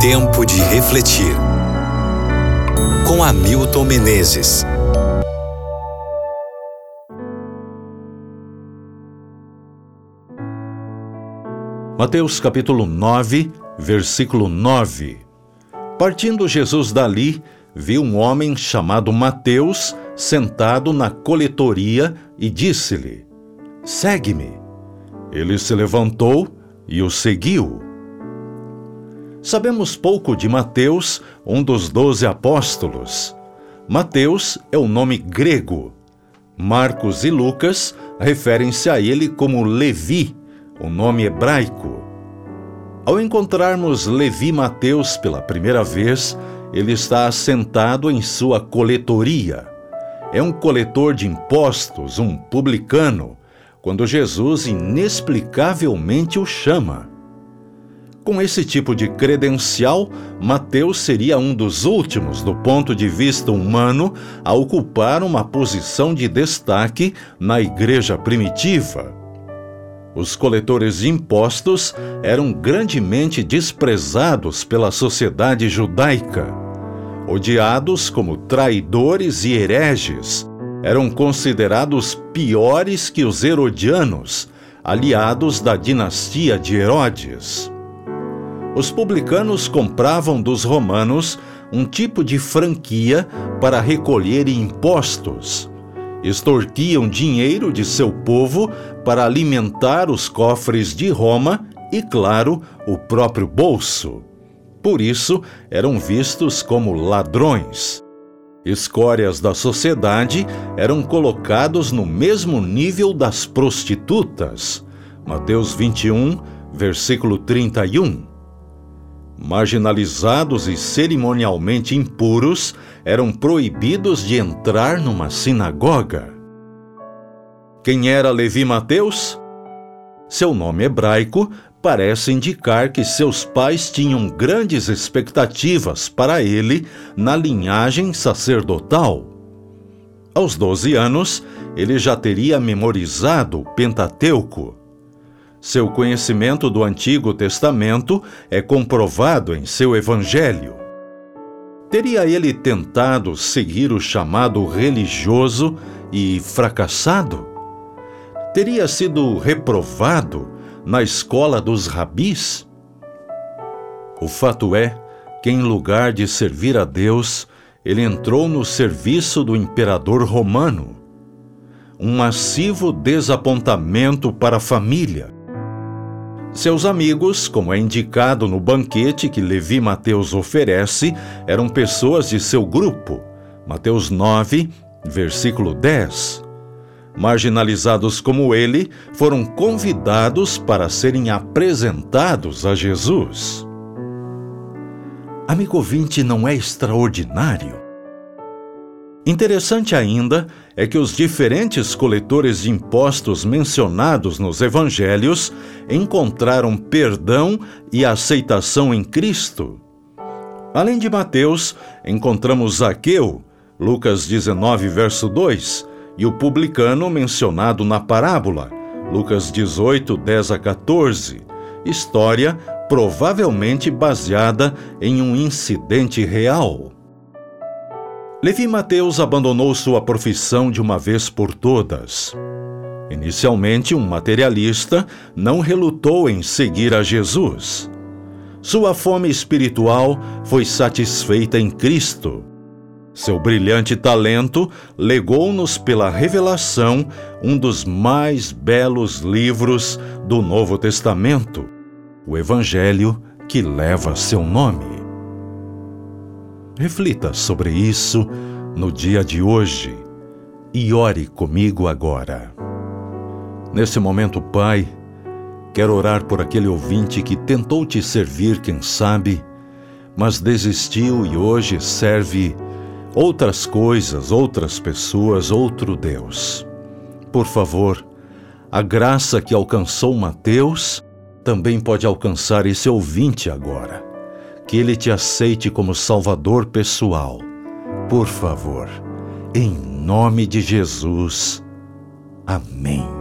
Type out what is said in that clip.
Tempo de refletir. Com Hamilton Menezes. Mateus capítulo 9, versículo 9. Partindo Jesus dali, viu um homem chamado Mateus sentado na coletoria e disse-lhe: Segue-me. Ele se levantou e o seguiu. Sabemos pouco de Mateus, um dos doze apóstolos. Mateus é o nome grego. Marcos e Lucas referem-se a ele como Levi, o nome hebraico. Ao encontrarmos Levi Mateus pela primeira vez, ele está assentado em sua coletoria. É um coletor de impostos, um publicano, quando Jesus inexplicavelmente o chama. Com esse tipo de credencial, Mateus seria um dos últimos, do ponto de vista humano, a ocupar uma posição de destaque na igreja primitiva. Os coletores de impostos eram grandemente desprezados pela sociedade judaica. Odiados como traidores e hereges, eram considerados piores que os herodianos, aliados da dinastia de Herodes os publicanos compravam dos romanos um tipo de franquia para recolher impostos. Extorquiam dinheiro de seu povo para alimentar os cofres de Roma e, claro, o próprio bolso. Por isso, eram vistos como ladrões. Escórias da sociedade eram colocados no mesmo nível das prostitutas. Mateus 21, versículo 31 marginalizados e cerimonialmente impuros eram proibidos de entrar numa sinagoga. Quem era Levi Mateus? Seu nome hebraico parece indicar que seus pais tinham grandes expectativas para ele na linhagem sacerdotal. Aos 12 anos, ele já teria memorizado o Pentateuco seu conhecimento do Antigo Testamento é comprovado em seu Evangelho. Teria ele tentado seguir o chamado religioso e fracassado? Teria sido reprovado na escola dos rabis? O fato é que, em lugar de servir a Deus, ele entrou no serviço do imperador romano. Um massivo desapontamento para a família seus amigos, como é indicado no banquete que Levi Mateus oferece, eram pessoas de seu grupo. Mateus 9, versículo 10. Marginalizados como ele, foram convidados para serem apresentados a Jesus. Amigo ouvinte, não é extraordinário? Interessante ainda é que os diferentes coletores de impostos mencionados nos evangelhos encontraram perdão e aceitação em Cristo. Além de Mateus, encontramos Zaqueu, Lucas 19, verso 2, e o publicano mencionado na parábola, Lucas 18, 10 a 14, história provavelmente baseada em um incidente real. Levi Mateus abandonou sua profissão de uma vez por todas. Inicialmente um materialista, não relutou em seguir a Jesus. Sua fome espiritual foi satisfeita em Cristo. Seu brilhante talento legou-nos pela revelação um dos mais belos livros do Novo Testamento, o Evangelho que leva seu nome. Reflita sobre isso no dia de hoje e ore comigo agora. Nesse momento, Pai, quero orar por aquele ouvinte que tentou te servir, quem sabe, mas desistiu e hoje serve outras coisas, outras pessoas, outro Deus. Por favor, a graça que alcançou Mateus também pode alcançar esse ouvinte agora que ele te aceite como Salvador pessoal. Por favor, em nome de Jesus. Amém.